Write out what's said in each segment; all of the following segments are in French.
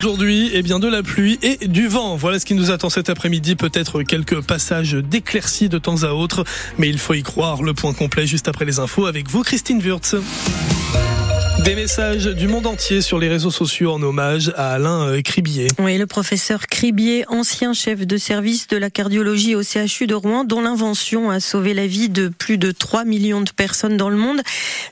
Aujourd'hui, eh bien de la pluie et du vent. Voilà ce qui nous attend cet après-midi. Peut-être quelques passages d'éclaircies de temps à autre, mais il faut y croire. Le point complet juste après les infos avec vous, Christine Wurtz. Des messages du monde entier sur les réseaux sociaux en hommage à Alain euh, Cribier. Oui, le professeur Cribier, ancien chef de service de la cardiologie au CHU de Rouen, dont l'invention a sauvé la vie de plus de 3 millions de personnes dans le monde.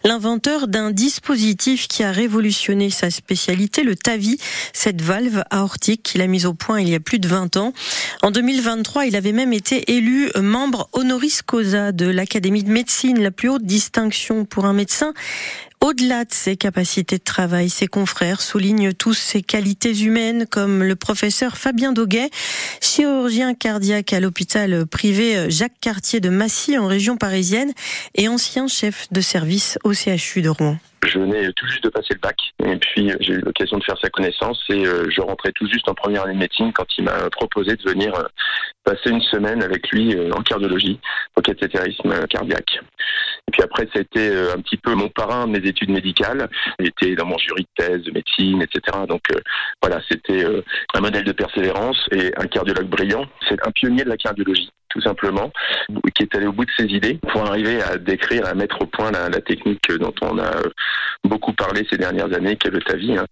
L'inventeur d'un dispositif qui a révolutionné sa spécialité, le TAVI, cette valve aortique qu'il a mise au point il y a plus de 20 ans. En 2023, il avait même été élu membre honoris causa de l'Académie de médecine, la plus haute distinction pour un médecin. Au-delà de ses capacités de travail, ses confrères soulignent tous ses qualités humaines, comme le professeur Fabien Doguet, chirurgien cardiaque à l'hôpital privé Jacques Cartier de Massy en région parisienne et ancien chef de service au CHU de Rouen. Je venais tout juste de passer le bac et puis j'ai eu l'occasion de faire sa connaissance et euh, je rentrais tout juste en première année de médecine quand il m'a proposé de venir euh, passer une semaine avec lui euh, en cardiologie, au cathétérisme cardiaque. Et puis après, ça a été un petit peu mon parrain de mes études médicales. Il était dans mon jury de thèse de médecine, etc. Donc voilà, c'était un modèle de persévérance et un cardiologue brillant. C'est un pionnier de la cardiologie tout simplement, qui est allé au bout de ses idées pour arriver à décrire, à mettre au point la, technique dont on a beaucoup parlé ces dernières années, qui est le TAVI. Hein.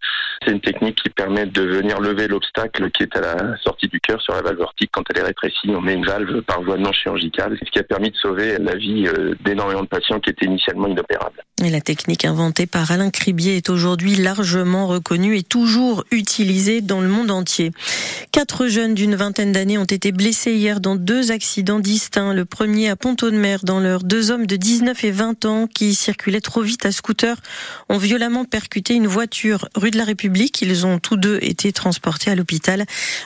C'est une technique qui permet de venir lever l'obstacle qui est à la sortie du cœur sur la valve aortique quand elle est rétrécie. On met une valve par voie non chirurgicale, ce qui a permis de sauver la vie euh, d'énormément de patients qui étaient initialement inopérables. La technique inventée par Alain Cribier est aujourd'hui largement reconnue et toujours utilisée dans le monde entier. Quatre jeunes d'une vingtaine d'années ont été blessés hier dans deux accidents distincts. Le premier à Pont-de-Mer dans l'heure. Deux hommes de 19 et 20 ans qui circulaient trop vite à scooter ont violemment percuté une voiture rue de la République. Ils ont tous deux été transportés à l'hôpital,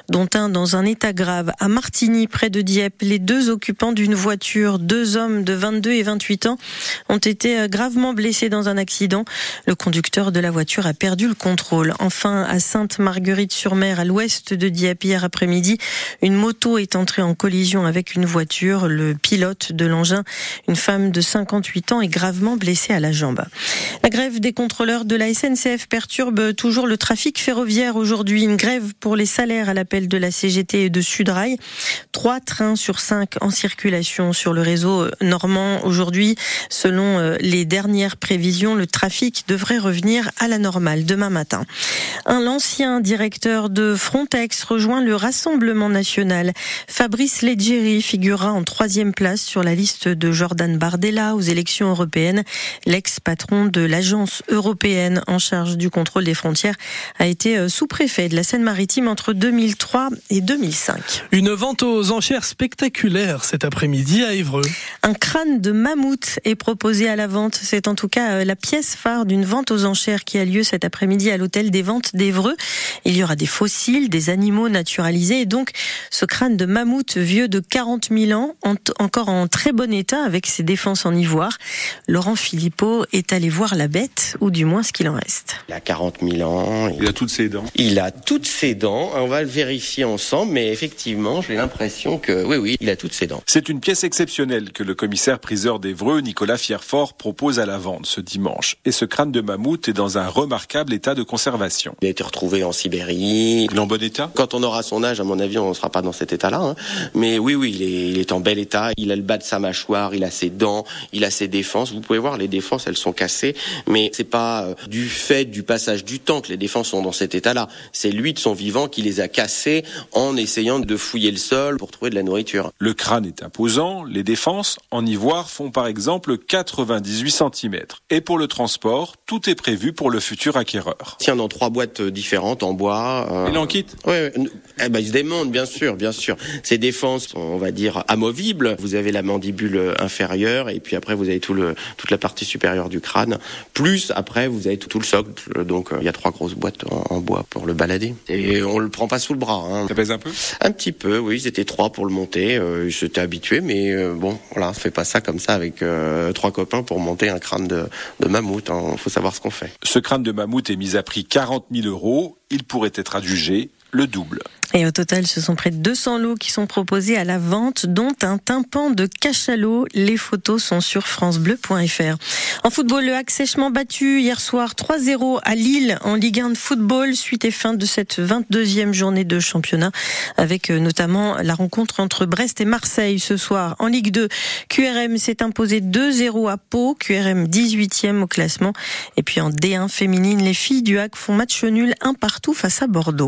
dont un dans un état grave. À Martigny, près de Dieppe, les deux occupants d'une voiture, deux hommes de 22 et 28 ans, ont été gravement blessés dans un accident. Le conducteur de la voiture a perdu le contrôle. Enfin, à Sainte-Marguerite-sur-Mer, à l'ouest de Dieppe, hier après-midi, une moto est entrée en collision avec une voiture. Le pilote de l'engin, une femme de 58 ans, est gravement blessée à la jambe. La grève des contrôleurs de la SNCF perturbe toujours le trafic ferroviaire aujourd'hui. Une grève pour les salaires à l'appel de la CGT et de Sudrail. Trois trains sur cinq en circulation sur le réseau normand aujourd'hui. Selon euh, les dernières prévisions, le trafic devrait revenir à la normale demain matin. Un ancien directeur de Frontex rejoint le Rassemblement national. Fabrice Leggeri figurera en troisième place sur la liste de Jordan Bardella aux élections européennes. L'ex-patron de la l'agence européenne en charge du contrôle des frontières a été euh, sous-préfet de la Seine-Maritime entre 2003 et 2005. Une vente aux enchères spectaculaire cet après-midi à Évreux. Un crâne de mammouth est proposé à la vente. C'est en tout cas euh, la pièce phare d'une vente aux enchères qui a lieu cet après-midi à l'hôtel des ventes d'Évreux. Il y aura des fossiles, des animaux naturalisés et donc ce crâne de mammouth vieux de 40 000 ans, encore en très bon état avec ses défenses en ivoire. Laurent Philippot est allé voir la bête, ou du moins ce qu'il en reste. Il a 40 000 ans. Il a toutes ses dents. Il a toutes ses dents. On va le vérifier ensemble, mais effectivement, j'ai l'impression que oui, oui, il a toutes ses dents. C'est une pièce exceptionnelle que le commissaire priseur d'Evreux, Nicolas Fierfort, propose à la vente ce dimanche. Et ce crâne de mammouth est dans un remarquable état de conservation. Il a été retrouvé en Sibérie. Il est en bon état? Quand on aura son âge, à mon avis, on ne sera pas dans cet état-là. Hein. Mais oui, oui, il est, il est en bel état. Il a le bas de sa mâchoire, il a ses dents, il a ses défenses. Vous pouvez voir, les défenses, elles sont cassées mais c'est pas euh, du fait du passage du temps que les défenses sont dans cet état-là. C'est lui de son vivant qui les a cassés en essayant de fouiller le sol pour trouver de la nourriture. Le crâne est imposant, les défenses en ivoire font par exemple 98 cm. Et pour le transport, tout est prévu pour le futur acquéreur. Tiens, dans trois boîtes différentes en bois. Euh... Il en quitte Oui, eh ben, il se démonte, bien sûr, bien sûr. Ces défenses sont, on va dire, amovibles. Vous avez la mandibule inférieure et puis après vous avez tout le, toute la partie supérieure du crâne. Plus après, vous avez tout, le socle. Donc, euh, il y a trois grosses boîtes en, bois pour le balader. Et on le prend pas sous le bras. Hein. Ça pèse un peu? Un petit peu, oui. Ils étaient trois pour le monter. Euh, J'étais habitué, mais euh, bon, voilà, on fait pas ça comme ça avec euh, trois copains pour monter un crâne de, mammouth. Il hein. faut savoir ce qu'on fait. Ce crâne de mammouth est mis à prix 40 000 euros. Il pourrait être adjugé le double. Et au total, ce sont près de 200 lots qui sont proposés à la vente, dont un tympan de cachalot. Les photos sont sur francebleu.fr. En football, le Hack sèchement battu hier soir 3-0 à Lille en Ligue 1 de football, suite et fin de cette 22e journée de championnat, avec euh, notamment la rencontre entre Brest et Marseille ce soir. En Ligue 2, QRM s'est imposé 2-0 à Pau, QRM 18e au classement. Et puis en D1 féminine, les filles du Hack font match nul un partout face à Bordeaux.